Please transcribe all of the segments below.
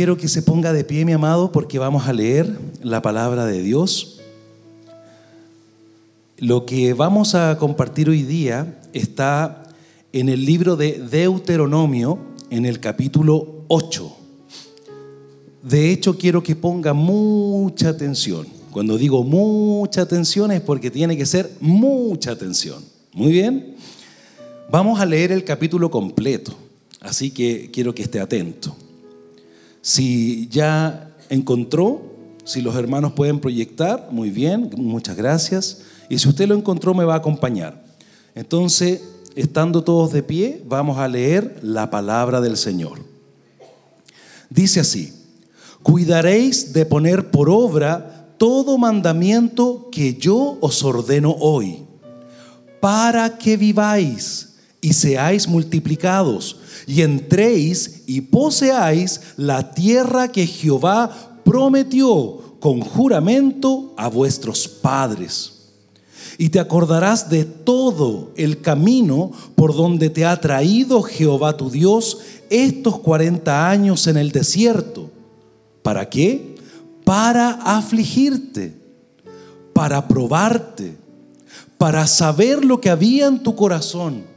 Quiero que se ponga de pie, mi amado, porque vamos a leer la palabra de Dios. Lo que vamos a compartir hoy día está en el libro de Deuteronomio, en el capítulo 8. De hecho, quiero que ponga mucha atención. Cuando digo mucha atención es porque tiene que ser mucha atención. Muy bien. Vamos a leer el capítulo completo, así que quiero que esté atento. Si ya encontró, si los hermanos pueden proyectar, muy bien, muchas gracias. Y si usted lo encontró, me va a acompañar. Entonces, estando todos de pie, vamos a leer la palabra del Señor. Dice así, cuidaréis de poner por obra todo mandamiento que yo os ordeno hoy, para que viváis y seáis multiplicados, y entréis y poseáis la tierra que Jehová prometió con juramento a vuestros padres. Y te acordarás de todo el camino por donde te ha traído Jehová tu Dios estos 40 años en el desierto. ¿Para qué? Para afligirte, para probarte, para saber lo que había en tu corazón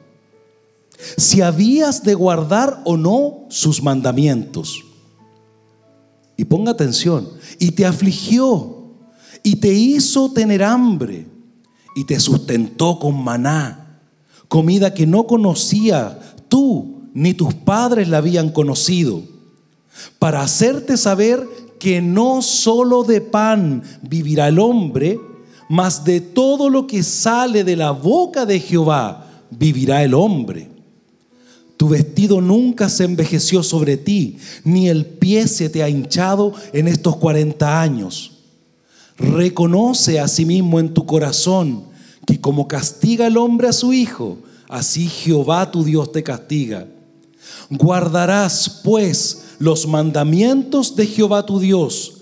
si habías de guardar o no sus mandamientos. Y ponga atención, y te afligió, y te hizo tener hambre, y te sustentó con maná, comida que no conocía tú ni tus padres la habían conocido, para hacerte saber que no solo de pan vivirá el hombre, mas de todo lo que sale de la boca de Jehová vivirá el hombre. Tu vestido nunca se envejeció sobre ti, ni el pie se te ha hinchado en estos 40 años. Reconoce a sí mismo en tu corazón que como castiga el hombre a su hijo, así Jehová tu Dios te castiga. Guardarás pues los mandamientos de Jehová tu Dios,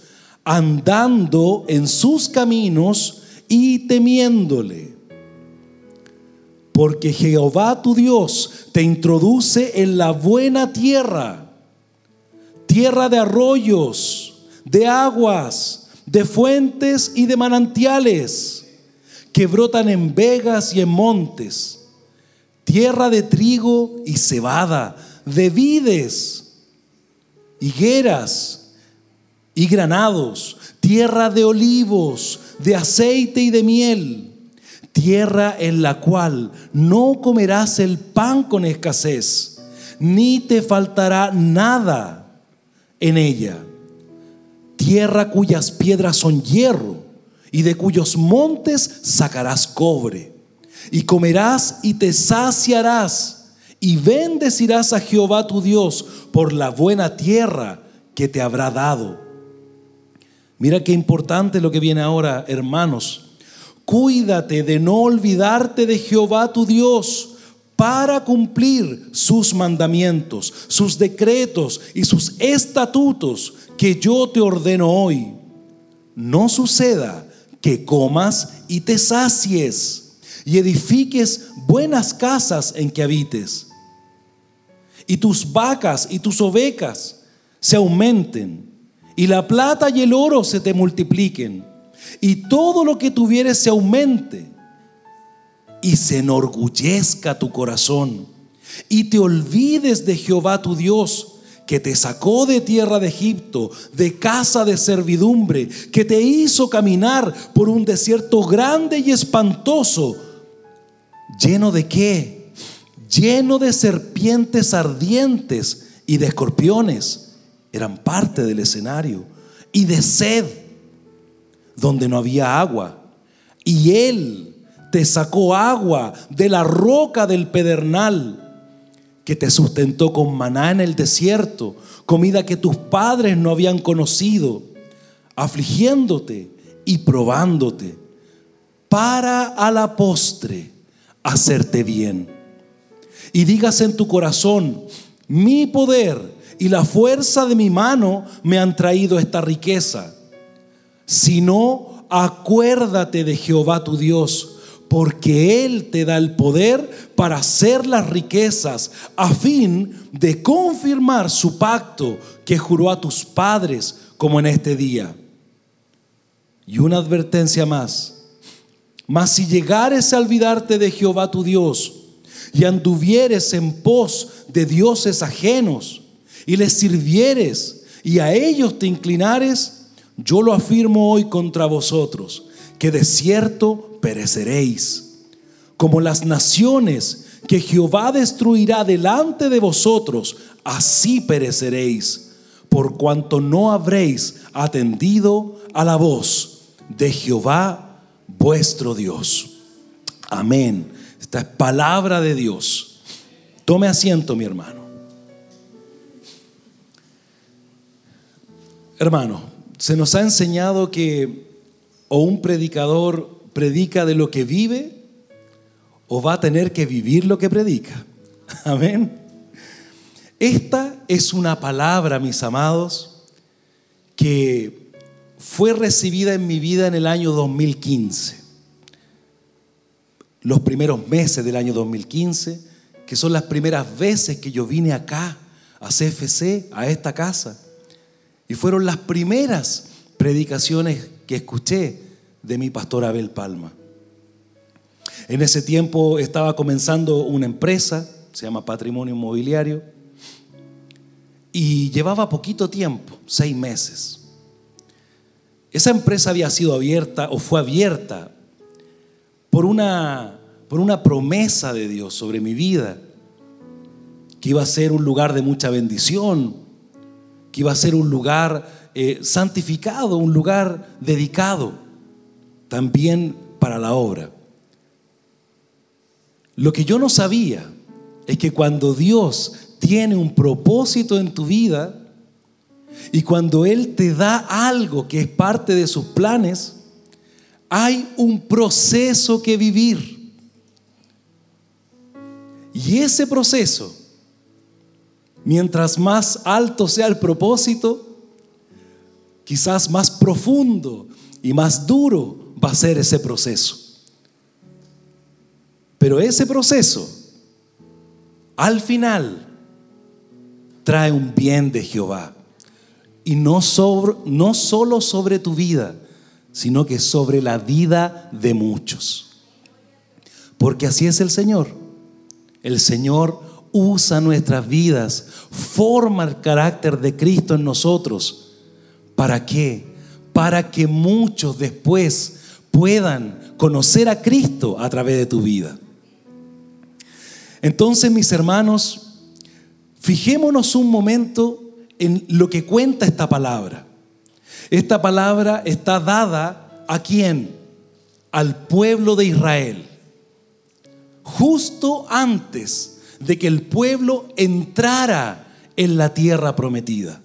andando en sus caminos y temiéndole porque Jehová tu Dios te introduce en la buena tierra, tierra de arroyos, de aguas, de fuentes y de manantiales, que brotan en vegas y en montes, tierra de trigo y cebada, de vides, higueras y granados, tierra de olivos, de aceite y de miel tierra en la cual no comerás el pan con escasez, ni te faltará nada en ella. Tierra cuyas piedras son hierro y de cuyos montes sacarás cobre. Y comerás y te saciarás y bendecirás a Jehová tu Dios por la buena tierra que te habrá dado. Mira qué importante lo que viene ahora, hermanos Cuídate de no olvidarte de Jehová tu Dios para cumplir sus mandamientos, sus decretos y sus estatutos que yo te ordeno hoy. No suceda que comas y te sacies y edifiques buenas casas en que habites. Y tus vacas y tus ovejas se aumenten y la plata y el oro se te multipliquen y todo lo que tuvieres se aumente y se enorgullezca tu corazón y te olvides de Jehová tu Dios que te sacó de tierra de Egipto, de casa de servidumbre, que te hizo caminar por un desierto grande y espantoso, lleno de qué? Lleno de serpientes ardientes y de escorpiones, eran parte del escenario, y de sed donde no había agua. Y Él te sacó agua de la roca del pedernal, que te sustentó con maná en el desierto, comida que tus padres no habían conocido, afligiéndote y probándote, para a la postre hacerte bien. Y digas en tu corazón, mi poder y la fuerza de mi mano me han traído esta riqueza sino acuérdate de Jehová tu Dios, porque Él te da el poder para hacer las riquezas, a fin de confirmar su pacto que juró a tus padres como en este día. Y una advertencia más. Mas si llegares a olvidarte de Jehová tu Dios y anduvieres en pos de dioses ajenos y les sirvieres y a ellos te inclinares, yo lo afirmo hoy contra vosotros, que de cierto pereceréis, como las naciones que Jehová destruirá delante de vosotros, así pereceréis, por cuanto no habréis atendido a la voz de Jehová vuestro Dios. Amén. Esta es palabra de Dios. Tome asiento, mi hermano. Hermano, se nos ha enseñado que o un predicador predica de lo que vive o va a tener que vivir lo que predica. Amén. Esta es una palabra, mis amados, que fue recibida en mi vida en el año 2015. Los primeros meses del año 2015, que son las primeras veces que yo vine acá, a CFC, a esta casa. Y fueron las primeras predicaciones que escuché de mi pastor Abel Palma. En ese tiempo estaba comenzando una empresa, se llama Patrimonio Inmobiliario, y llevaba poquito tiempo, seis meses. Esa empresa había sido abierta o fue abierta por una, por una promesa de Dios sobre mi vida, que iba a ser un lugar de mucha bendición, que iba a ser un lugar eh, santificado, un lugar dedicado también para la obra. Lo que yo no sabía es que cuando Dios tiene un propósito en tu vida y cuando Él te da algo que es parte de sus planes, hay un proceso que vivir. Y ese proceso, mientras más alto sea el propósito, quizás más profundo y más duro va a ser ese proceso. Pero ese proceso, al final, trae un bien de Jehová. Y no, solo sobre tu vida, sino que sobre la vida de muchos. Porque así es el Señor. El Señor usa nuestras vidas, forma el carácter de Cristo en nosotros. ¿Para qué? Para que muchos después puedan conocer a Cristo a través de tu vida. Entonces, mis hermanos, fijémonos un momento en lo que cuenta esta palabra. Esta palabra está dada a quién? Al pueblo de Israel. Justo antes de que el pueblo entrara en la tierra prometida.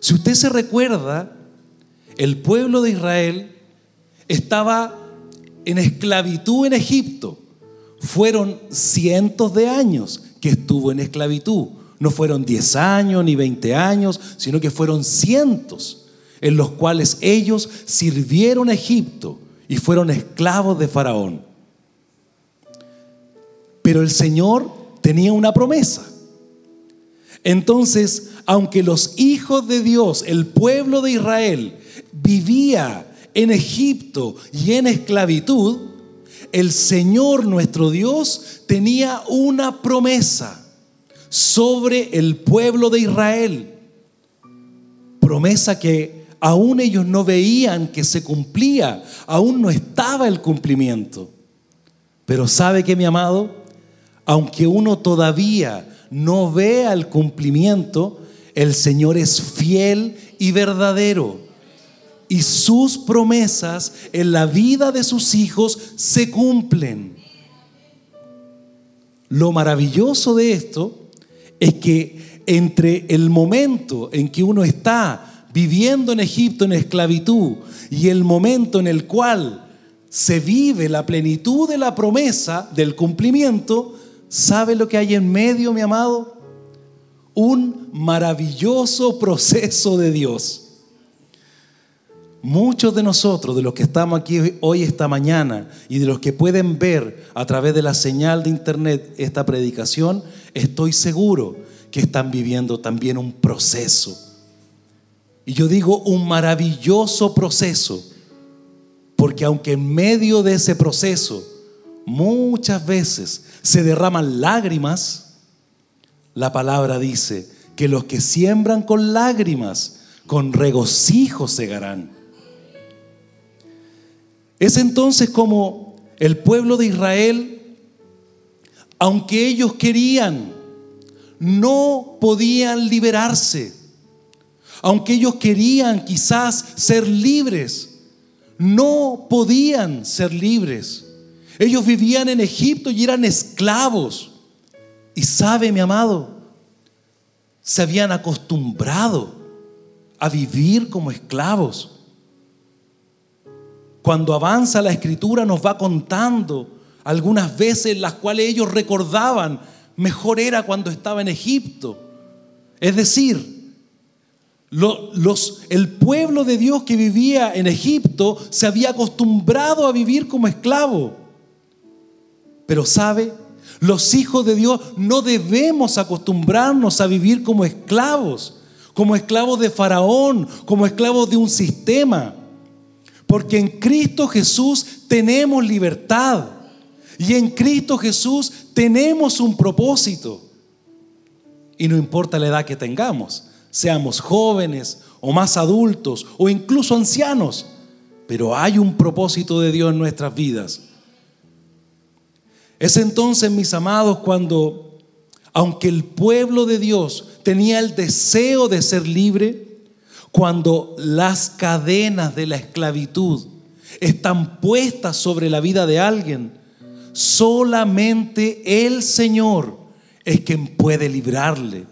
Si usted se recuerda, el pueblo de Israel estaba en esclavitud en Egipto. Fueron cientos de años que estuvo en esclavitud. No fueron 10 años ni 20 años, sino que fueron cientos en los cuales ellos sirvieron a Egipto y fueron esclavos de Faraón. Pero el Señor tenía una promesa. Entonces, aunque los hijos de Dios, el pueblo de Israel, vivía en Egipto y en esclavitud, el Señor nuestro Dios tenía una promesa sobre el pueblo de Israel. Promesa que aún ellos no veían que se cumplía, aún no estaba el cumplimiento. Pero sabe que mi amado, aunque uno todavía no vea el cumplimiento, el Señor es fiel y verdadero y sus promesas en la vida de sus hijos se cumplen. Lo maravilloso de esto es que entre el momento en que uno está viviendo en Egipto en esclavitud y el momento en el cual se vive la plenitud de la promesa del cumplimiento, ¿sabe lo que hay en medio, mi amado? Un maravilloso proceso de Dios Muchos de nosotros, de los que estamos aquí hoy, esta mañana, y de los que pueden ver a través de la señal de internet esta predicación, estoy seguro que están viviendo también un proceso. Y yo digo un maravilloso proceso, porque aunque en medio de ese proceso muchas veces se derraman lágrimas, la palabra dice que los que siembran con lágrimas, con regocijo segarán. Es entonces como el pueblo de Israel, aunque ellos querían, no podían liberarse. Aunque ellos querían quizás ser libres, no podían ser libres. Ellos vivían en Egipto y eran esclavos. Y sabe, mi amado, se habían acostumbrado a vivir como esclavos. Cuando avanza la escritura nos va contando algunas veces las cuales ellos recordaban, mejor era cuando estaba en Egipto. Es decir, el pueblo de Dios que vivía en Egipto se había acostumbrado a vivir como esclavo. Pero sabe, los hijos de Dios no debemos acostumbrarnos a vivir como esclavos, como esclavos de Faraón, como esclavos de un sistema. Porque en Cristo Jesús tenemos libertad. Y en Cristo Jesús tenemos un propósito. Y no importa la edad que tengamos, seamos jóvenes o más adultos o incluso ancianos, pero hay un propósito de Dios en nuestras vidas. Es entonces, mis amados, cuando, aunque el pueblo de Dios tenía el deseo de ser libre, cuando las cadenas de la esclavitud están puestas sobre la vida de alguien, solamente el Señor es quien puede librarle.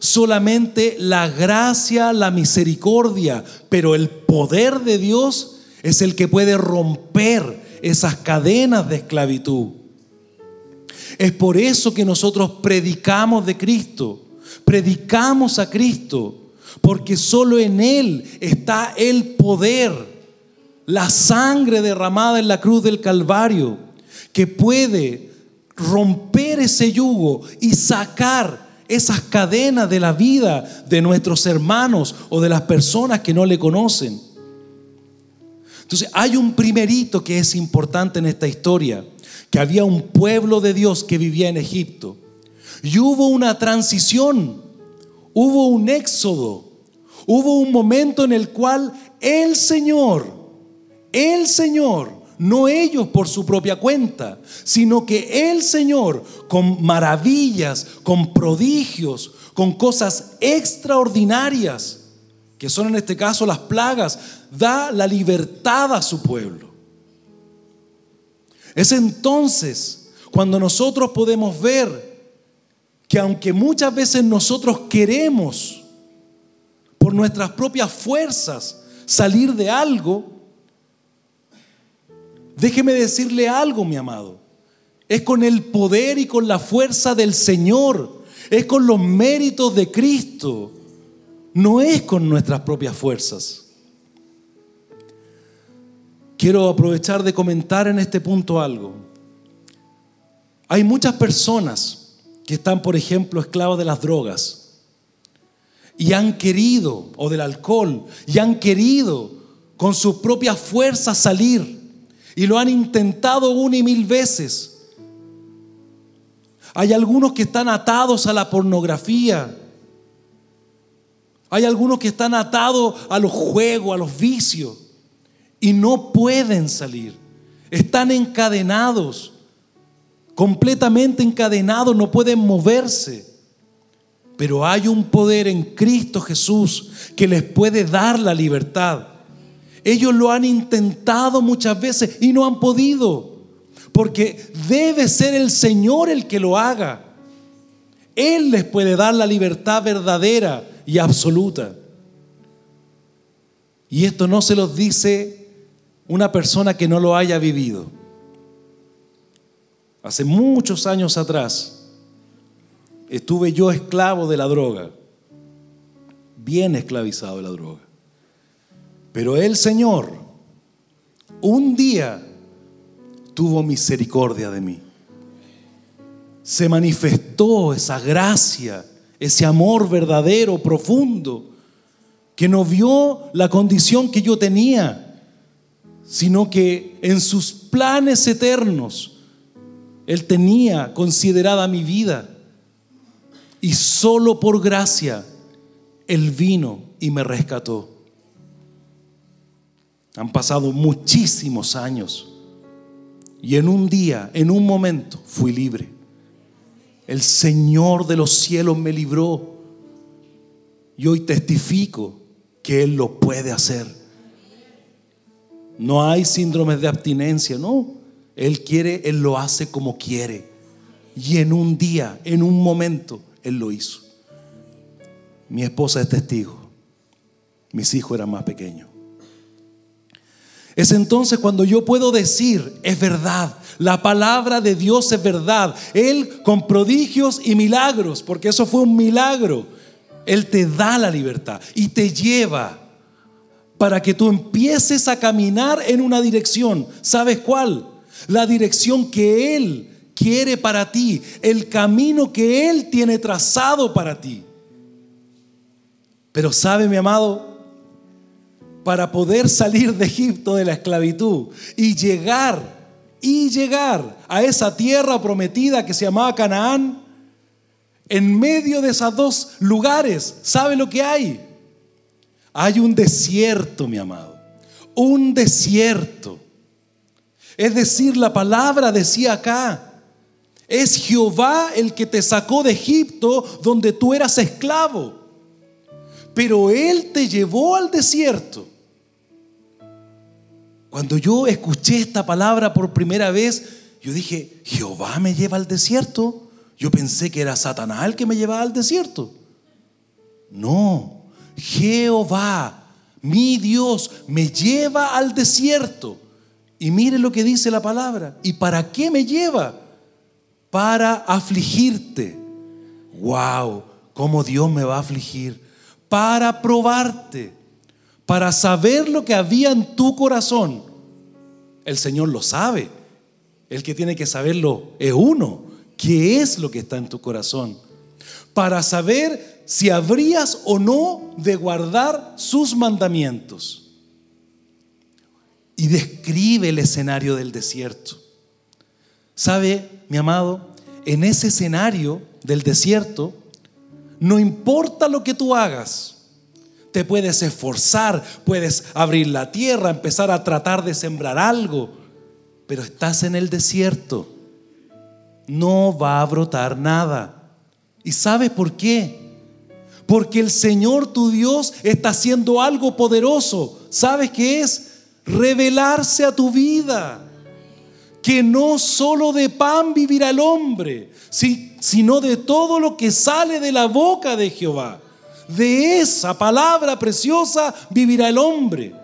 Solamente la gracia, la misericordia, pero el poder de Dios es el que puede romper esas cadenas de esclavitud. Es por eso que nosotros predicamos de Cristo, predicamos a Cristo porque solo en Él está el poder, la sangre derramada en la cruz del Calvario, que puede romper ese yugo y sacar esas cadenas de la vida de nuestros hermanos o de las personas que no le conocen. Entonces hay un primerito que es importante en esta historia, que había un pueblo de Dios que vivía en Egipto. Y hubo una transición, hubo un éxodo Hubo un momento en el cual el Señor, el Señor, no ellos por su propia cuenta, sino que el Señor, con maravillas, con prodigios, con cosas extraordinarias, que son en este caso las plagas, da la libertad a su pueblo. Es entonces cuando nosotros podemos ver que aunque muchas veces nosotros queremos por nuestras propias fuerzas salir de algo, déjeme decirle algo, mi amado. Es con el poder y con la fuerza del Señor. Es con los méritos de Cristo. No es con nuestras propias fuerzas. Quiero aprovechar de comentar en este punto algo. Hay muchas personas que están, por ejemplo, esclavos de las drogas y han querido, o del alcohol, y han querido con sus propias fuerzas salir. Y lo han intentado una y mil veces. Hay algunos que están atados a la pornografía. Hay algunos que están atados a los juegos, a los vicios. Y no pueden salir. Están encadenados. Completamente encadenados. No pueden moverse. Pero hay un poder en Cristo Jesús que les puede dar la libertad. Ellos lo han intentado muchas veces y no han podido. Porque debe ser el Señor el que lo haga. Él les puede dar la libertad verdadera y absoluta. Y esto no se los dice una persona que no lo haya vivido. Hace muchos años atrás, estuve yo esclavo de la droga, bien esclavizado de la droga. Pero el Señor un día tuvo misericordia de mí. Se manifestó esa gracia ese amor verdadero, profundo, que no vio la condición que yo tenía, sino que en sus planes eternos Él tenía considerada mi vida. Y solo por gracia Él vino y me rescató. Han pasado muchísimos años y en un día, en un momento, fui libre. El Señor de los cielos me libró. Y hoy testifico que Él lo puede hacer. No hay síndromes de abstinencia, no. Él quiere, Él lo hace como quiere. Y en un día, en un momento, Él lo hizo. Mi esposa es testigo. Mis hijos eran más pequeños. Es entonces cuando yo puedo decir, es verdad, la palabra de Dios es verdad. Él con prodigios y milagros, porque eso fue un milagro, Él te da la libertad y te lleva para que tú empieces a caminar en una dirección. ¿Sabes cuál? La dirección que Él quiere para ti, el camino que Él tiene trazado para ti. Pero sabe, mi amado, para poder salir de Egipto de la esclavitud y llegar, y llegar a esa tierra prometida que se llamaba Canaán, en medio de esos dos lugares, ¿sabe lo que hay? Hay un desierto, mi amado, un desierto. Es decir, la palabra decía acá, es Jehová el que te sacó de Egipto donde tú eras esclavo. Pero Él te llevó al desierto cuando yo escuché esta palabra por primera vez, yo dije, Jehová me lleva al desierto. Yo pensé que era Satanás el que me llevaba al desierto. No, Jehová, mi Dios, me lleva al desierto. Y mire lo que dice la palabra. ¿Y para qué me lleva? Para afligirte. Wow, cómo Dios me va a afligir. Para probarte para saber lo que había en tu corazón. El Señor lo sabe. El que tiene que saberlo es uno. ¿Qué es lo que está en tu corazón? Para saber si habrías o no de guardar sus mandamientos. Y describe el escenario del desierto. ¿Sabe, mi amado? En ese escenario del desierto, no importa lo que tú hagas, te puedes esforzar, puedes abrir la tierra, empezar a tratar de sembrar algo, pero estás en el desierto. No va a brotar nada. ¿Y sabes por qué? Porque el Señor tu Dios está haciendo algo poderoso. ¿Sabes qué es? Revelarse a tu vida. Que no solo de pan vivirá el hombre, sino de todo lo que sale de la boca de Jehová. De esa palabra preciosa vivirá el hombre.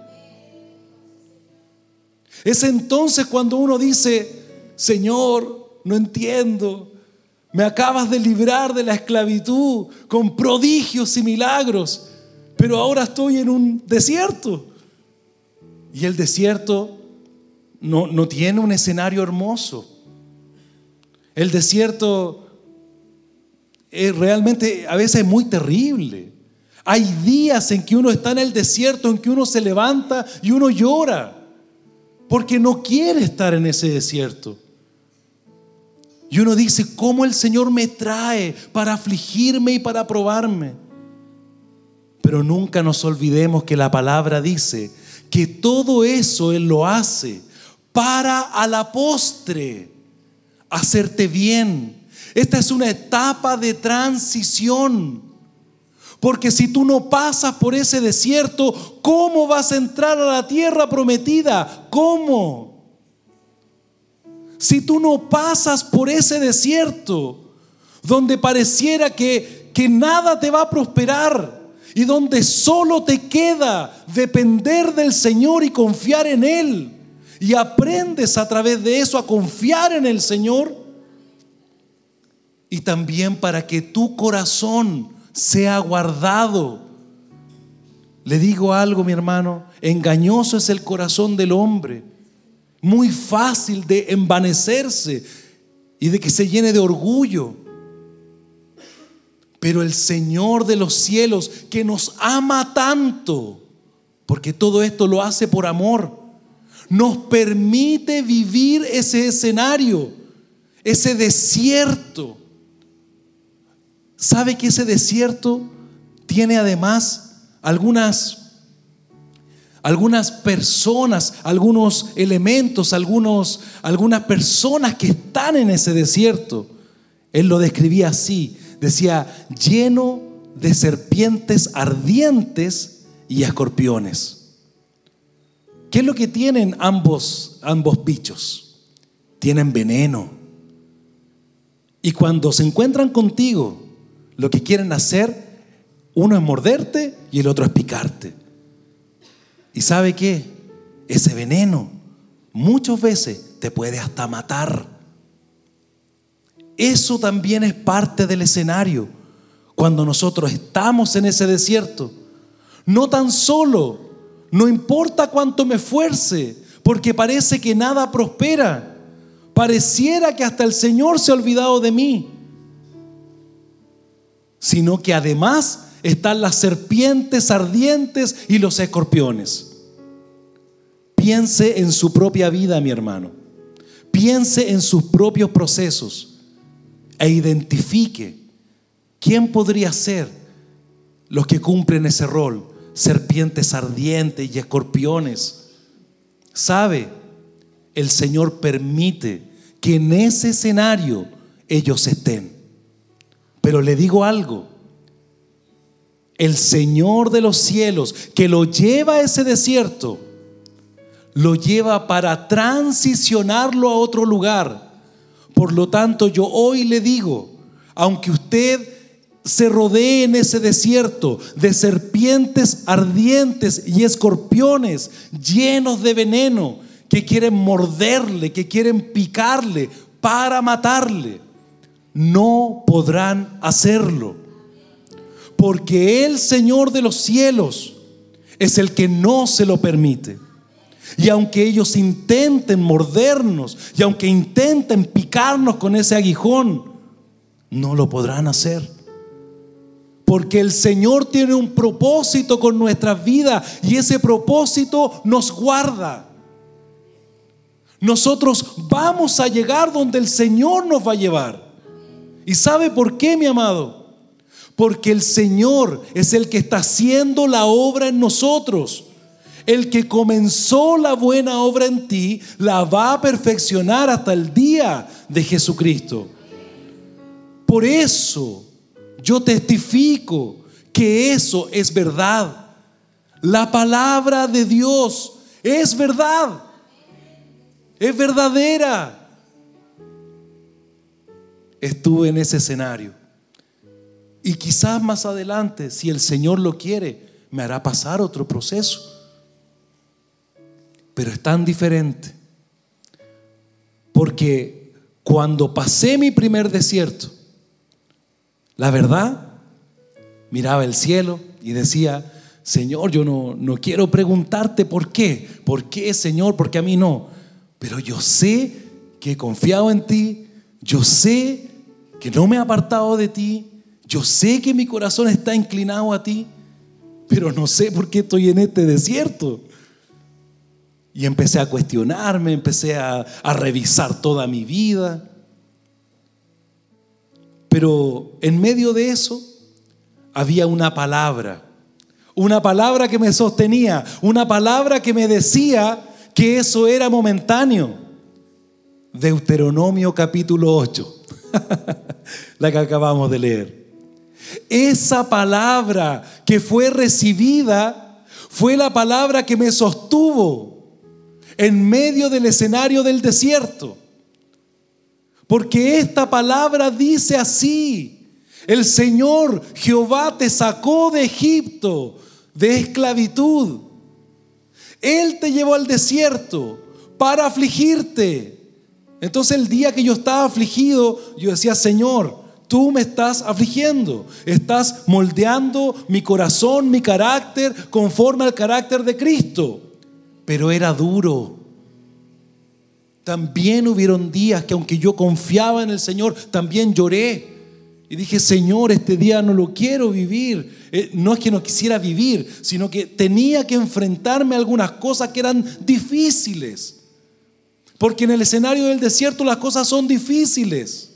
Es entonces cuando uno dice, Señor, no entiendo, me acabas de librar de la esclavitud con prodigios y milagros, pero ahora estoy en un desierto. Y el desierto no, no tiene un escenario hermoso. El desierto es realmente a veces es muy terrible. Hay días en que uno está en el desierto, en que uno se levanta y uno llora, porque no quiere estar en ese desierto. Y uno dice, ¿cómo el Señor me trae para afligirme y para probarme? Pero nunca nos olvidemos que la palabra dice que todo eso Él lo hace para a la postre hacerte bien. Esta es una etapa de transición. Porque si tú no pasas por ese desierto, ¿cómo vas a entrar a la tierra prometida? ¿Cómo? Si tú no pasas por ese desierto, donde pareciera que, que nada te va a prosperar y donde solo te queda depender del Señor y confiar en Él, y aprendes a través de eso a confiar en el Señor, y también para que tu corazón sea guardado. Le digo algo, mi hermano, engañoso es el corazón del hombre, muy fácil de envanecerse y de que se llene de orgullo. Pero el Señor de los cielos, que nos ama tanto, porque todo esto lo hace por amor, nos permite vivir ese escenario, ese desierto. ¿Sabe que ese desierto tiene además algunas algunas personas, algunos elementos, algunos, algunas personas que están en ese desierto. Él lo describía así, decía, lleno de serpientes ardientes y escorpiones. ¿Qué es lo que tienen ambos, ambos bichos? Tienen veneno. Y cuando se encuentran contigo, lo que quieren hacer, uno es morderte y el otro es picarte. ¿Y sabe qué? Ese veneno muchas veces te puede hasta matar. Eso también es parte del escenario. Cuando nosotros estamos en ese desierto, no tan solo, no importa cuánto me esfuerce, porque parece que nada prospera. Pareciera que hasta el Señor se ha olvidado de mí. Sino que además están las serpientes ardientes y los escorpiones. Piense en su propia vida, mi hermano. Piense en sus propios procesos e identifique quién podría ser los que cumplen ese rol. Serpientes ardientes y escorpiones. ¿Sabe? El Señor permite que en ese escenario ellos estén. Pero le digo algo, el Señor de los cielos que lo lleva a ese desierto, lo lleva para transicionarlo a otro lugar. Por lo tanto, yo hoy le digo, aunque usted se rodee en ese desierto de serpientes ardientes y escorpiones llenos de veneno que quieren morderle, que quieren picarle para matarle, no podrán hacerlo porque el Señor de los cielos es el que no se lo permite. Y aunque ellos intenten mordernos, y aunque intenten picarnos con ese aguijón, no lo podrán hacer. Porque el Señor tiene un propósito con nuestras vidas y ese propósito nos guarda. Nosotros vamos a llegar donde el Señor nos va a llevar. ¿Y sabe por qué, mi amado? Porque el Señor es el que está haciendo la obra en nosotros. El que comenzó la buena obra en ti, la va a perfeccionar hasta el día de Jesucristo. Por eso yo testifico que eso es verdad. La palabra de Dios es verdad. Es verdadera. Estuve en ese escenario. Y quizás más adelante, si el Señor lo quiere, me hará pasar otro proceso. Pero es tan diferente. Porque cuando pasé mi primer desierto, la verdad, miraba el cielo y decía, Señor, yo no, no quiero preguntarte por qué. ¿Por qué, Señor? Porque a mí no. Pero yo sé que he confiado en ti. Yo sé que no me he apartado de ti yo sé que mi corazón está inclinado a ti, pero no sé por qué estoy en este desierto. Y empecé a cuestionarme, empecé a, revisar toda mi vida. Pero en medio de eso había una palabra, una palabra que me sostenía, una palabra que me decía que eso era momentáneo. Deuteronomio capítulo 8, la que acabamos de leer. Esa palabra que fue recibida fue la palabra que me sostuvo en medio del escenario del desierto. Porque esta palabra dice así, el Señor Jehová te sacó de Egipto, de esclavitud. Él te llevó al desierto para afligirte. Entonces el día que yo estaba afligido, yo decía, Señor, tú me estás afligiendo, estás moldeando mi corazón, mi carácter, conforme al carácter de Cristo. Pero era duro. También hubieron días que aunque yo confiaba en el Señor, también lloré. Y dije, Señor, este día no lo quiero vivir. Eh, no es que no quisiera vivir, sino que tenía que enfrentarme a algunas cosas que eran difíciles. Porque en el escenario del desierto las cosas son difíciles.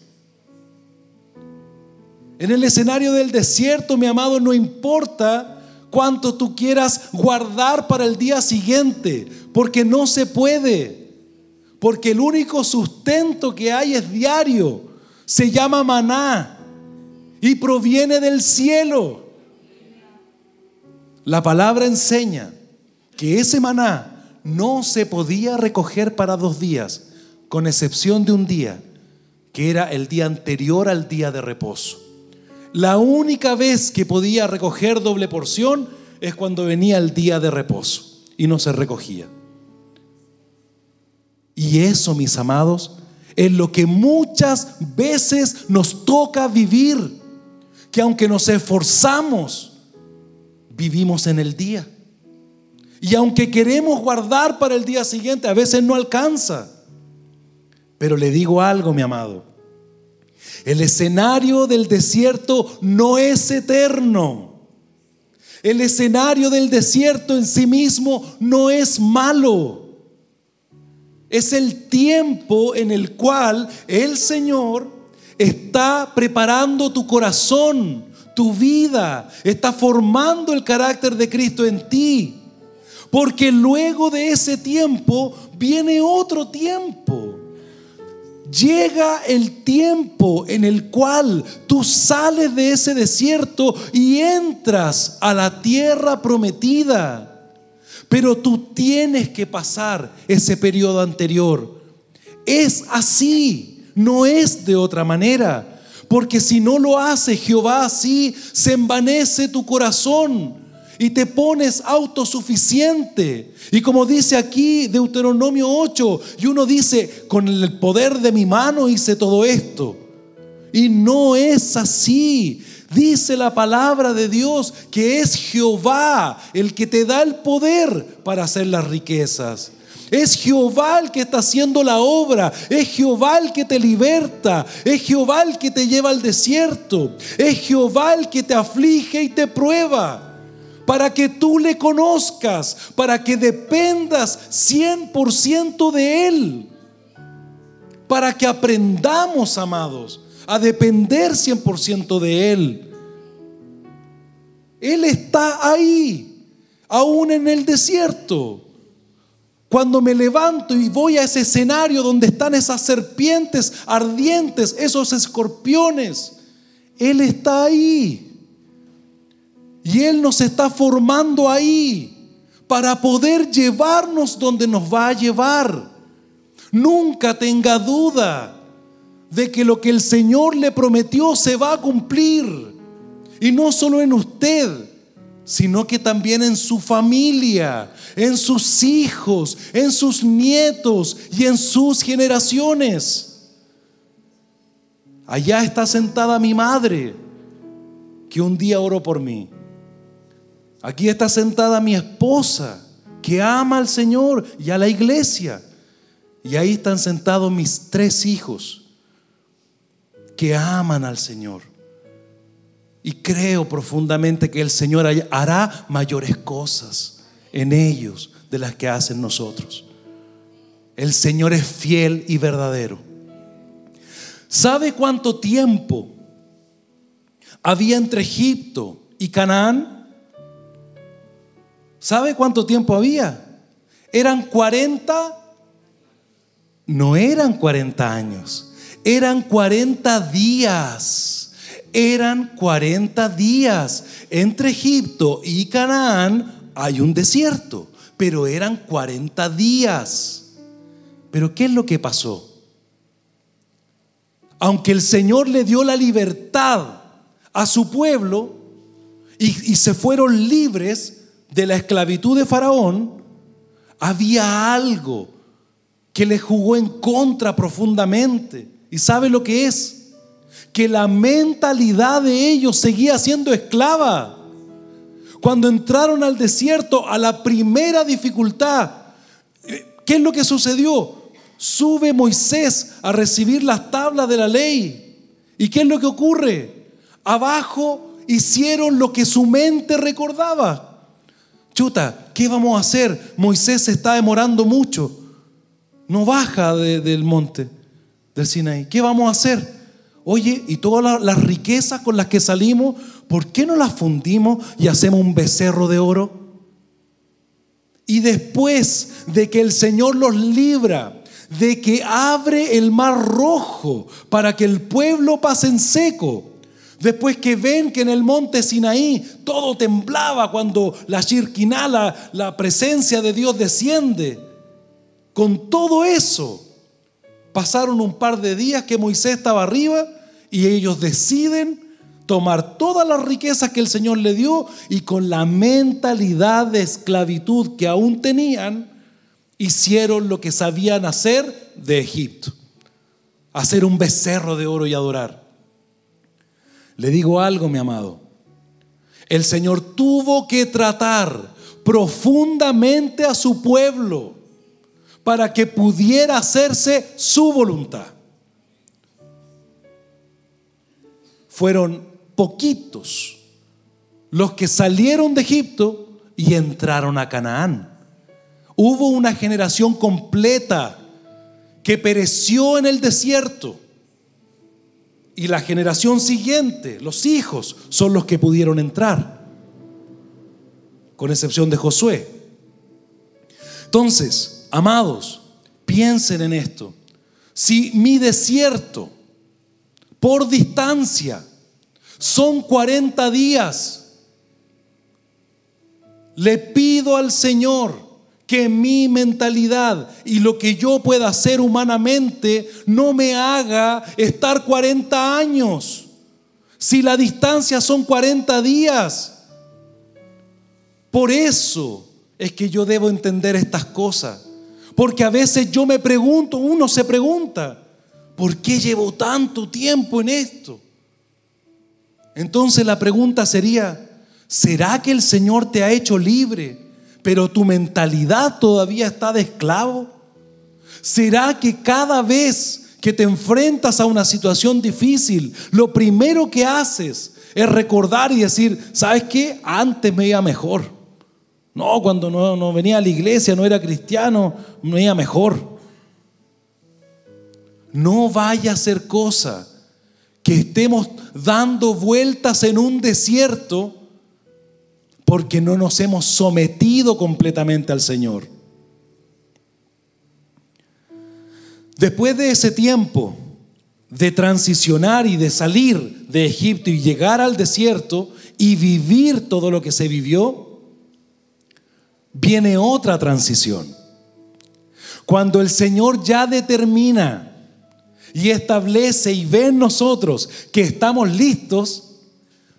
En el escenario del desierto, mi amado, no importa cuánto tú quieras guardar para el día siguiente, porque no se puede. Porque el único sustento que hay es diario. Se llama maná y proviene del cielo. La palabra enseña que ese maná no se podía recoger para dos días, con excepción de un día, que era el día anterior al día de reposo. La única vez que podía recoger doble porción es cuando venía el día de reposo y no se recogía. Y eso, mis amados, es lo que muchas veces nos toca vivir, que aunque nos esforzamos, vivimos en el día. Y aunque queremos guardar para el día siguiente, a veces no alcanza. Pero le digo algo, mi amado. El escenario del desierto no es eterno. El escenario del desierto en sí mismo no es malo. Es el tiempo en el cual el Señor está preparando tu corazón, tu vida, está formando el carácter de Cristo en ti. Porque luego de ese tiempo viene otro tiempo. Llega el tiempo en el cual tú sales de ese desierto y entras a la tierra prometida. Pero tú tienes que pasar ese periodo anterior. Es así, no es de otra manera. Porque si no lo hace Jehová así, se envanece tu corazón y te pones autosuficiente. Y como dice aquí Deuteronomio 8, y uno dice, con el poder de mi mano hice todo esto. Y no es así. Dice la palabra de Dios que es Jehová el que te da el poder para hacer las riquezas. Es Jehová el que está haciendo la obra. Es Jehová el que te liberta. Es Jehová el que te lleva al desierto. Es Jehová el que te aflige y te prueba para que tú le conozcas, para que dependas 100% de Él, para que aprendamos, amados, a depender 100% de Él. Él está ahí, aún en el desierto. Cuando me levanto y voy a ese escenario donde están esas serpientes ardientes, esos escorpiones, Él está ahí. Y Él nos está formando ahí para poder llevarnos donde nos va a llevar. Nunca tenga duda de que lo que el Señor le prometió se va a cumplir. Y no solo en usted, sino que también en su familia, en sus hijos, en sus nietos y en sus generaciones. Allá está sentada mi madre, que un día oró por mí. Aquí está sentada mi esposa, que ama al Señor y a la iglesia. Y ahí están sentados mis tres hijos, que aman al Señor. Y creo profundamente que el Señor hará mayores cosas en ellos de las que hacen nosotros. El Señor es fiel y verdadero. ¿Sabe cuánto tiempo había entre Egipto y Canaán? ¿Sabe cuánto tiempo había? Eran 40, no eran 40 años, eran 40 días. Eran 40 días. Entre Egipto y Canaán hay un desierto, pero eran 40 días. Pero ¿qué es lo que pasó? Aunque el Señor le dio la libertad a su pueblo y, y se fueron libres, de la esclavitud de Faraón, había algo que le jugó en contra profundamente. ¿Y sabe lo que es? Que la mentalidad de ellos seguía siendo esclava. Cuando entraron al desierto, a la primera dificultad, ¿qué es lo que sucedió? Sube Moisés a recibir las tablas de la ley. ¿Y qué es lo que ocurre? Abajo hicieron lo que su mente recordaba. ¿Qué vamos a hacer? Moisés se está demorando mucho. No baja del monte del Sinaí. ¿Qué vamos a hacer? Oye, y todas las riquezas con las que salimos, ¿por qué no las fundimos y hacemos un becerro de oro? Y después de que el Señor los libra, de que abre el mar rojo para que el pueblo pase en seco, Después que ven que en el monte Sinaí todo temblaba cuando la Shirkiná, la, la presencia de Dios desciende. Con todo eso, pasaron un par de días que Moisés estaba arriba y ellos deciden tomar todas las riquezas que el Señor le dio y con la mentalidad de esclavitud que aún tenían, hicieron lo que sabían hacer de Egipto. Hacer un becerro de oro y adorar. Le digo algo, mi amado. El Señor tuvo que tratar profundamente a su pueblo para que pudiera hacerse su voluntad. Fueron poquitos los que salieron de Egipto y entraron a Canaán. Hubo una generación completa que pereció en el desierto y la generación siguiente, los hijos, son los que pudieron entrar, con excepción de Josué. Entonces, amados, piensen en esto. Si mi desierto por distancia son 40 días, le pido al Señor que mi mentalidad y lo que yo pueda hacer humanamente no me haga estar 40 años. Si la distancia son 40 días. Por eso es que yo debo entender estas cosas. Porque a veces yo me pregunto, uno se pregunta, ¿por qué llevo tanto tiempo en esto? Entonces la pregunta sería, ¿será que el Señor te ha hecho libre? Pero tu mentalidad todavía está de esclavo? ¿Será que cada vez que te enfrentas a una situación difícil, lo primero que haces es recordar y decir, ¿sabes qué? Antes me iba mejor. No, cuando no, no venía a la iglesia, no era cristiano, me iba mejor. No vaya a ser cosa que estemos dando vueltas en un desierto porque no nos hemos sometido completamente al Señor. Después de ese tiempo de transicionar y de salir de Egipto y llegar al desierto y vivir todo lo que se vivió, viene otra transición. Cuando el Señor ya determina y establece y ve en nosotros que estamos listos,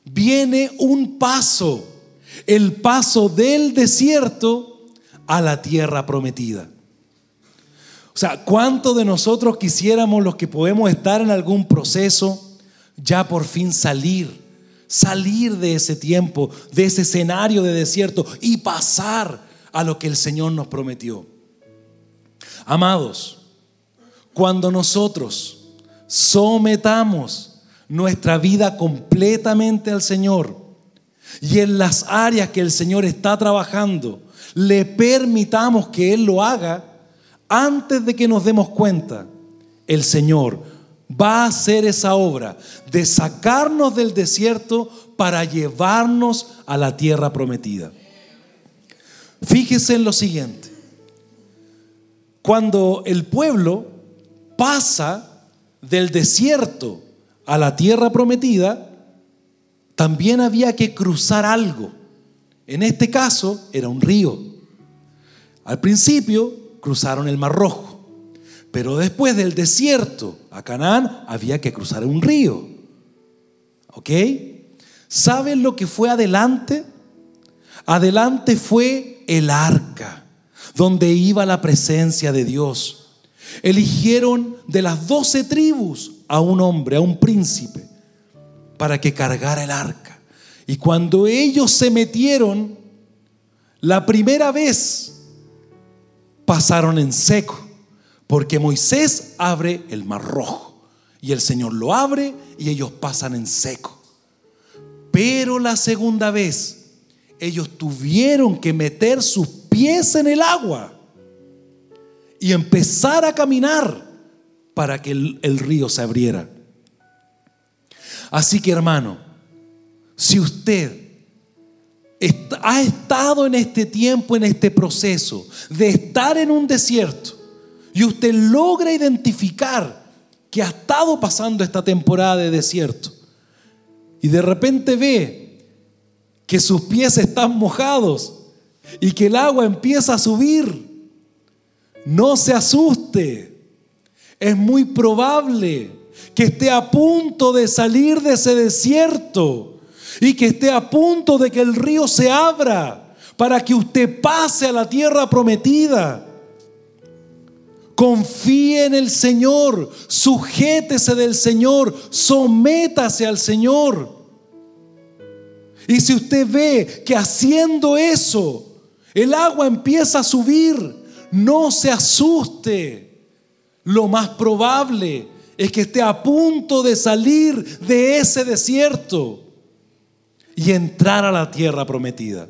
viene un paso el paso del desierto a la tierra prometida. O sea, ¿cuántos de nosotros quisiéramos los que podemos estar en algún proceso ya por fin salir, salir de ese tiempo, de ese escenario de desierto y pasar a lo que el Señor nos prometió? Amados, cuando nosotros sometamos nuestra vida completamente al Señor, y en las áreas que el Señor está trabajando, le permitamos que Él lo haga, antes de que nos demos cuenta, el Señor va a hacer esa obra de sacarnos del desierto para llevarnos a la tierra prometida. Fíjese en lo siguiente. Cuando el pueblo pasa del desierto a la tierra prometida, también había que cruzar algo. En este caso era un río. Al principio cruzaron el Mar Rojo, pero después del desierto a Canaán había que cruzar un río. ¿Ok? ¿Saben lo que fue adelante? Adelante fue el arca, donde iba la presencia de Dios. Eligieron de las doce tribus a un hombre, a un príncipe para que cargara el arca. Y cuando ellos se metieron, la primera vez pasaron en seco, porque Moisés abre el mar rojo y el Señor lo abre y ellos pasan en seco. Pero la segunda vez, ellos tuvieron que meter sus pies en el agua y empezar a caminar para que el, el río se abriera. Así que hermano, si usted ha estado en este tiempo, en este proceso de estar en un desierto y usted logra identificar que ha estado pasando esta temporada de desierto y de repente ve que sus pies están mojados y que el agua empieza a subir, no se asuste. Es muy probable que esté a punto de salir de ese desierto y que esté a punto de que el río se abra para que usted pase a la tierra prometida. Confíe en el Señor, sujétese del Señor, sométase al Señor. Y si usted ve que haciendo eso el agua empieza a subir, no se asuste. Lo más probable es que esté a punto de salir de ese desierto y entrar a la tierra prometida.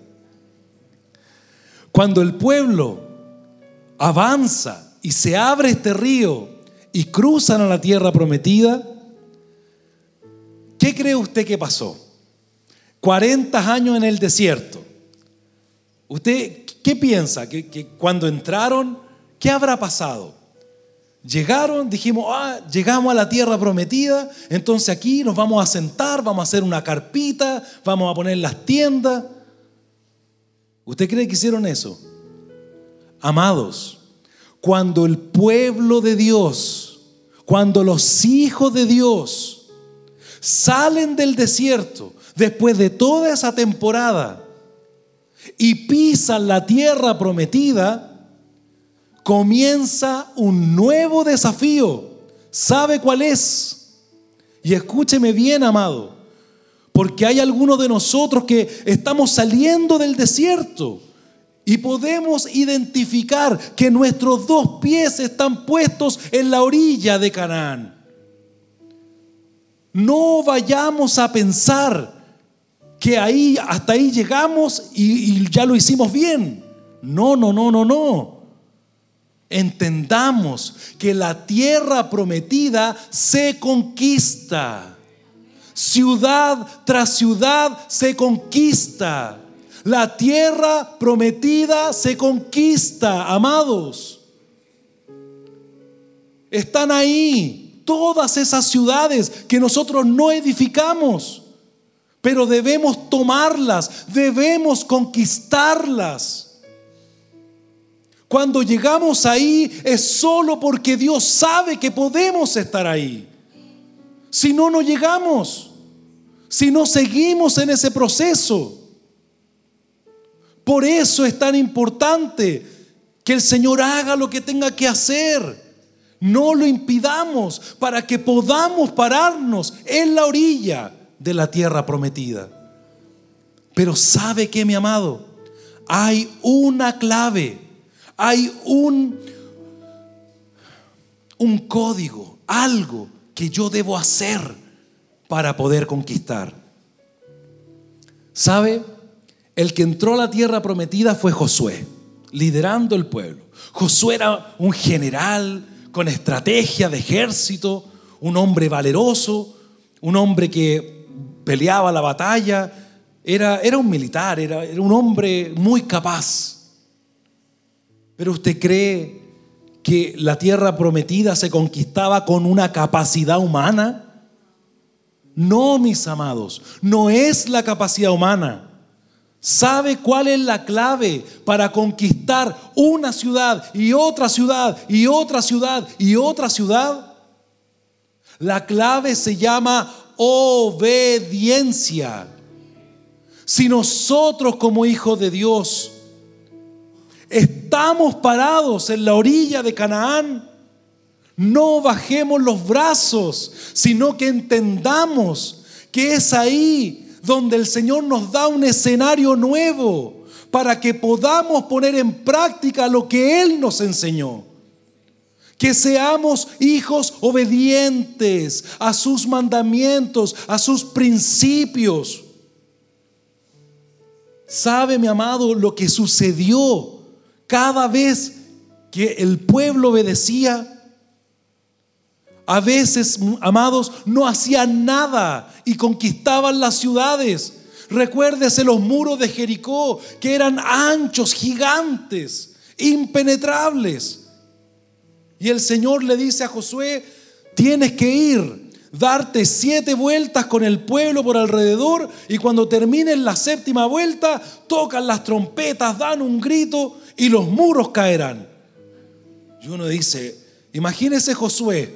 Cuando el pueblo avanza y se abre este río y cruzan a la tierra prometida, ¿qué cree usted que pasó? 40 años en el desierto. ¿Usted qué piensa? ¿Que, que cuando entraron, qué habrá pasado? Llegaron, dijimos, ah, llegamos a la tierra prometida, entonces aquí nos vamos a sentar, vamos a hacer una carpita, vamos a poner las tiendas. ¿Usted cree que hicieron eso? Amados, cuando el pueblo de Dios, cuando los hijos de Dios salen del desierto después de toda esa temporada y pisan la tierra prometida, comienza un nuevo desafío. ¿Sabe cuál es? Y escúcheme bien, amado, porque hay algunos de nosotros que estamos saliendo del desierto y podemos identificar que nuestros dos pies están puestos en la orilla de Canaán. No vayamos a pensar que ahí hasta ahí llegamos y, y ya lo hicimos bien. No, no, no, no, no entendamos que la tierra prometida se conquista. Ciudad tras ciudad se conquista. La tierra prometida se conquista, amados. Están ahí todas esas ciudades que nosotros no edificamos, pero debemos tomarlas, debemos conquistarlas. Cuando llegamos ahí es solo porque Dios sabe que podemos estar ahí. Si no, no llegamos. Si no seguimos en ese proceso. Por eso es tan importante que el Señor haga lo que tenga que hacer. No lo impidamos para que podamos pararnos en la orilla de la tierra prometida. Pero sabe que mi amado, hay una clave hay un, un código, algo que yo debo hacer para poder conquistar. ¿Sabe? El que entró a la tierra prometida fue Josué, liderando el pueblo. Josué era un general con estrategia de ejército, un hombre valeroso, un hombre que peleaba la batalla, era, era un militar, era, era un hombre muy capaz. Pero usted cree que la tierra prometida se conquistaba con una capacidad humana? No, mis amados, no es la capacidad humana. ¿Sabe cuál es la clave para conquistar una ciudad y otra ciudad y otra ciudad y otra ciudad? La clave se llama obediencia. Si nosotros como hijos de Dios estamos parados en la orilla de Canaán, no bajemos los brazos, sino que entendamos que es ahí donde el Señor nos da un escenario nuevo para que podamos poner en práctica lo que Él nos enseñó. Que seamos hijos obedientes a sus mandamientos, a sus principios. ¿Sabe, mi amado, lo que sucedió cada vez que el pueblo obedecía? A veces, amados, no hacían nada y conquistaban las ciudades. Recuérdese los muros de Jericó, que eran anchos, gigantes, impenetrables. Y el Señor le dice a Josué, tienes que ir, darte siete vueltas con el pueblo por alrededor y cuando termines la séptima vuelta, tocan las trompetas, dan un grito y los muros caerán. Y uno dice, imagínese Josué,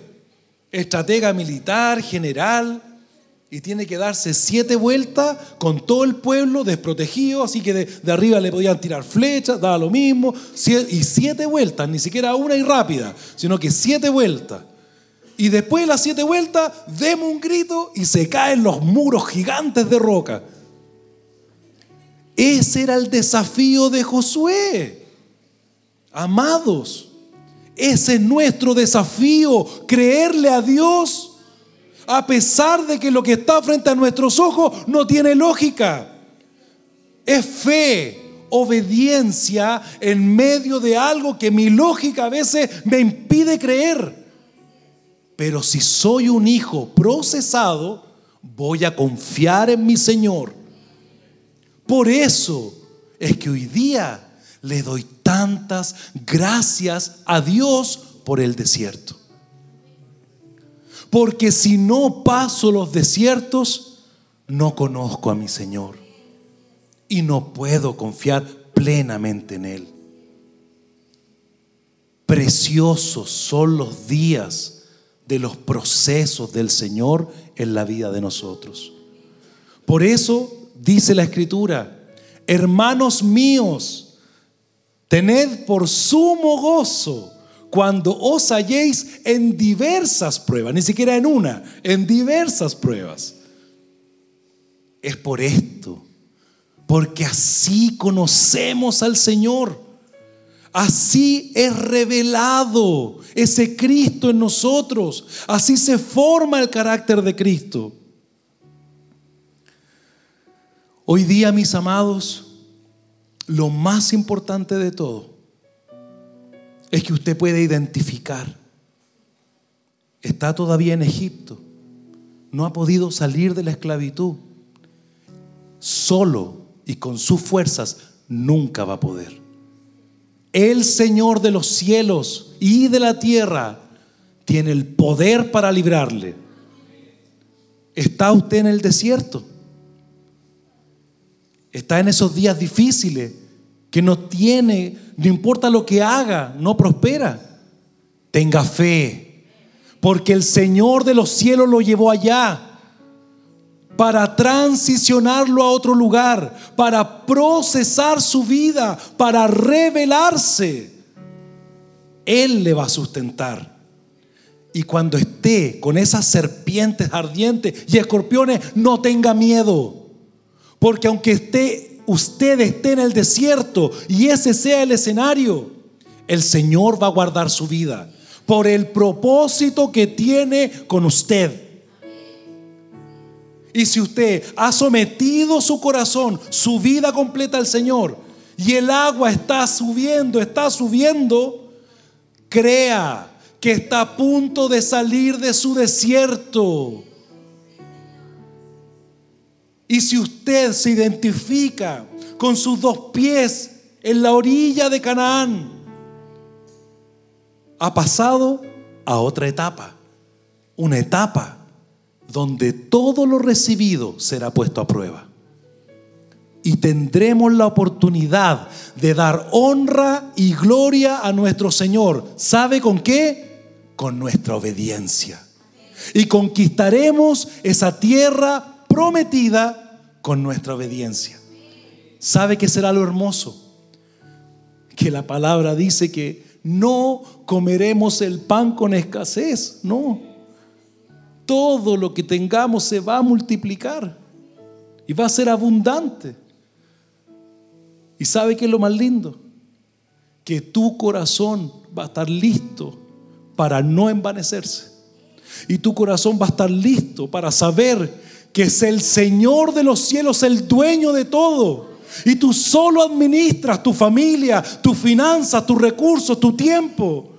estratega militar, general, y tiene que darse siete vueltas con todo el pueblo desprotegido, así que de, arriba le podían tirar flechas, daba lo mismo, y siete vueltas, ni siquiera una y rápida, sino que siete vueltas. Y después de las siete vueltas, demos un grito y se caen los muros gigantes de roca. Ese era el desafío de Josué. Amados, ese es nuestro desafío, creerle a Dios a pesar de que lo que está frente a nuestros ojos no tiene lógica. Es fe, obediencia en medio de algo que mi lógica a veces me impide creer. Pero si soy un hijo procesado, voy a confiar en mi Señor. Por eso es que hoy día le doy gracias a Dios por el desierto. Porque si no paso los desiertos, no conozco a mi Señor y no puedo confiar plenamente en Él. Preciosos son los días de los procesos del Señor en la vida de nosotros. Por eso dice la Escritura, hermanos míos, Tened por sumo gozo cuando os halléis en diversas pruebas, ni siquiera en una, en diversas pruebas. Es por esto, porque así conocemos al Señor. Así es revelado ese Cristo en nosotros. Así se forma el carácter de Cristo. Hoy día, mis amados, lo más importante de todo es que usted puede identificar. Está todavía en Egipto. No ha podido salir de la esclavitud. Solo y con sus fuerzas nunca va a poder. El Señor de los cielos y de la tierra tiene el poder para librarle. ¿Está usted en el desierto? Está en esos días difíciles, que no tiene, no importa lo que haga, no prospera. Tenga fe, porque el Señor de los cielos lo llevó allá para transicionarlo a otro lugar, para procesar su vida, para revelarse. Él le va a sustentar. Y cuando esté con esas serpientes ardientes y escorpiones, no tenga miedo. Porque aunque esté, usted esté en el desierto y ese sea el escenario, el Señor va a guardar su vida por el propósito que tiene con usted. Y si usted ha sometido su corazón, su vida completa al Señor, y el agua está subiendo, está subiendo, crea que está a punto de salir de su desierto. Y si usted se identifica con sus dos pies en la orilla de Canaán, ha pasado a otra etapa, una etapa donde todo lo recibido será puesto a prueba. Y tendremos la oportunidad de dar honra y gloria a nuestro Señor. ¿Sabe con qué? Con nuestra obediencia. Y conquistaremos esa tierra prometida con nuestra obediencia. ¿Sabe qué será lo hermoso? Que la palabra dice que no comeremos el pan con escasez, no. Todo lo que tengamos se va a multiplicar y va a ser abundante. ¿Y sabe qué es lo más lindo? Que tu corazón va a estar listo para no envanecerse. Y tu corazón va a estar listo para saber que es el Señor de los cielos, el dueño de todo, Y tú solo administras tu familia, tus finanzas, tus recursos, tu tiempo.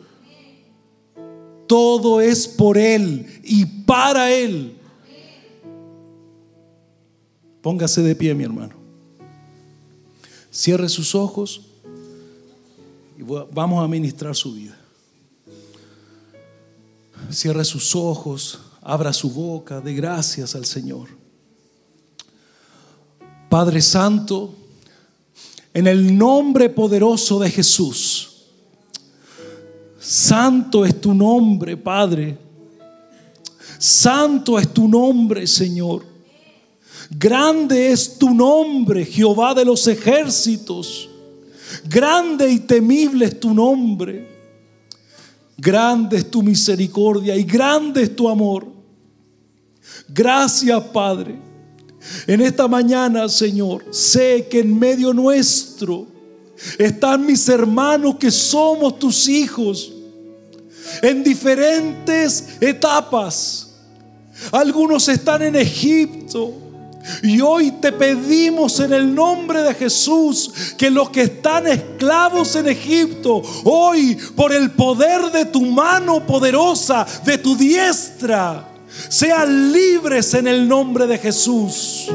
Todo es por Él y para Él. Póngase de pie, mi hermano. Cierre sus ojos y vamos a ministrar su vida. Cierre sus ojos, abra su boca, de gracias al Señor. Padre Santo, en el nombre poderoso de Jesús, Santo es tu nombre, Padre. Santo es tu nombre, Señor. Grande es tu nombre, Jehová de los ejércitos. Grande y temible es tu nombre. Grande es tu misericordia y grande es tu amor. Gracias, Padre. En esta mañana, Señor, sé que en medio nuestro están mis hermanos que somos tus hijos en diferentes etapas. Algunos están en Egipto. Y hoy te pedimos en el nombre de Jesús que los que están esclavos en Egipto, hoy por el poder de tu mano poderosa, de tu diestra, sean libres en el nombre de Jesús.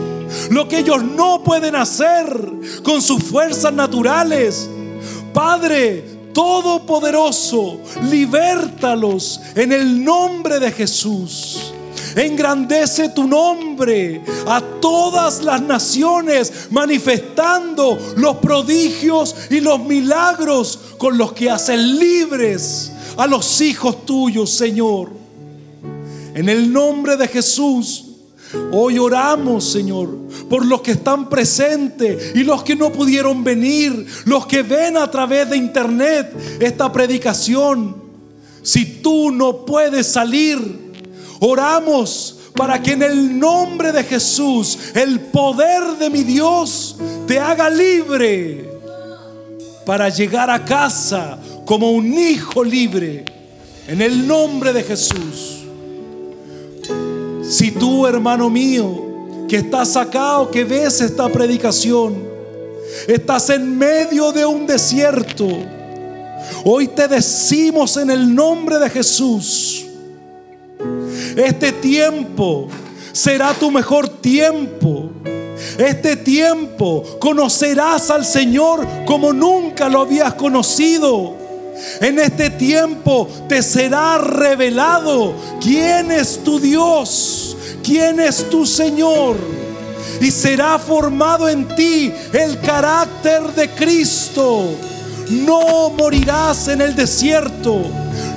Lo que ellos no pueden hacer con sus fuerzas naturales. Padre, Todopoderoso, libértalos en el nombre de Jesús. Engrandece tu nombre a todas las naciones, manifestando los prodigios y los milagros con los que hacen libres a los hijos tuyos, Señor. En el nombre de Jesús, Hoy oramos, Señor, por los que están presentes y los que no pudieron venir, los que ven a través de internet esta predicación. Si tú no puedes salir, oramos para que en el nombre de Jesús el poder de mi Dios te haga libre para llegar a casa como un hijo libre. En el nombre de Jesús. Si tú, hermano mío, que estás acá o que ves esta predicación, estás en medio de un desierto, hoy te decimos en el nombre de Jesús, este tiempo será tu mejor tiempo. Este tiempo conocerás al Señor como nunca lo habías conocido. En este tiempo te será revelado quién es tu Dios, quién es tu Señor. Y será formado en ti el carácter de Cristo. No morirás en el desierto.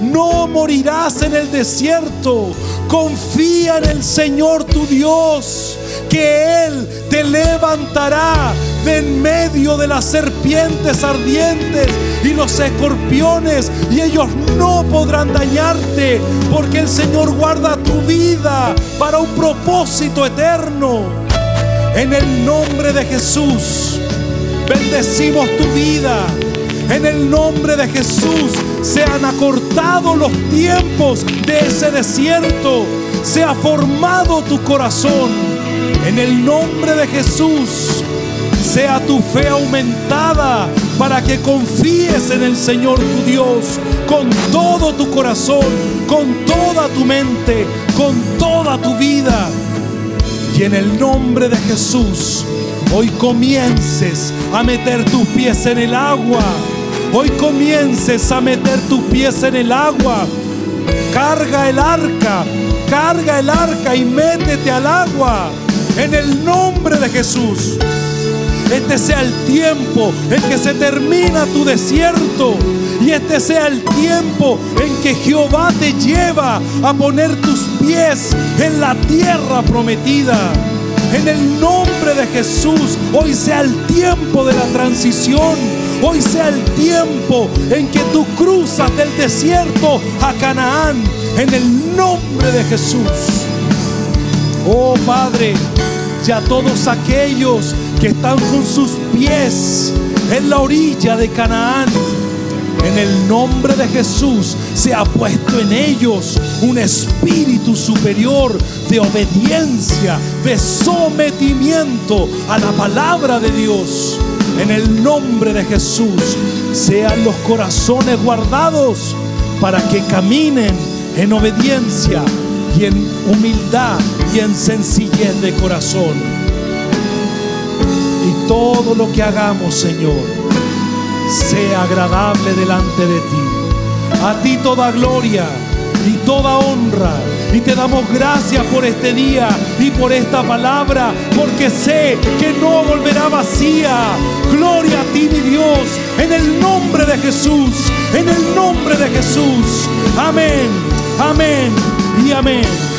No morirás en el desierto. Confía en el Señor tu Dios, que Él te levantará de en medio de las serpientes ardientes y los escorpiones y ellos no podrán dañarte porque el Señor guarda tu vida para un propósito eterno. En el nombre de Jesús, bendecimos tu vida. En el nombre de Jesús se han acortado los tiempos de ese desierto. Se ha formado tu corazón. En el nombre de Jesús sea tu fe aumentada para que confíes en el Señor tu Dios con todo tu corazón, con toda tu mente, con toda tu vida. Y en el nombre de Jesús, hoy comiences a meter tus pies en el agua. Hoy comiences a meter tus pies en el agua. Carga el arca, carga el arca y métete al agua. En el nombre de Jesús este sea el tiempo en que se termina tu desierto. Y este sea el tiempo en que Jehová te lleva a poner tus pies en la tierra prometida. En el nombre de Jesús, hoy sea el tiempo de la transición. Hoy sea el tiempo en que tú cruzas del desierto a Canaán. En el nombre de Jesús. Oh Padre, ya todos aquellos que están con sus pies en la orilla de Canaán. En el nombre de Jesús se ha puesto en ellos un espíritu superior de obediencia, de sometimiento a la palabra de Dios. En el nombre de Jesús sean los corazones guardados para que caminen en obediencia y en humildad y en sencillez de corazón. Y todo lo que hagamos, Señor, sea agradable delante de ti. A ti toda gloria y toda honra. Y te damos gracias por este día y por esta palabra, porque sé que no volverá vacía. Gloria a ti, mi Dios, en el nombre de Jesús, en el nombre de Jesús. Amén, amén y amén.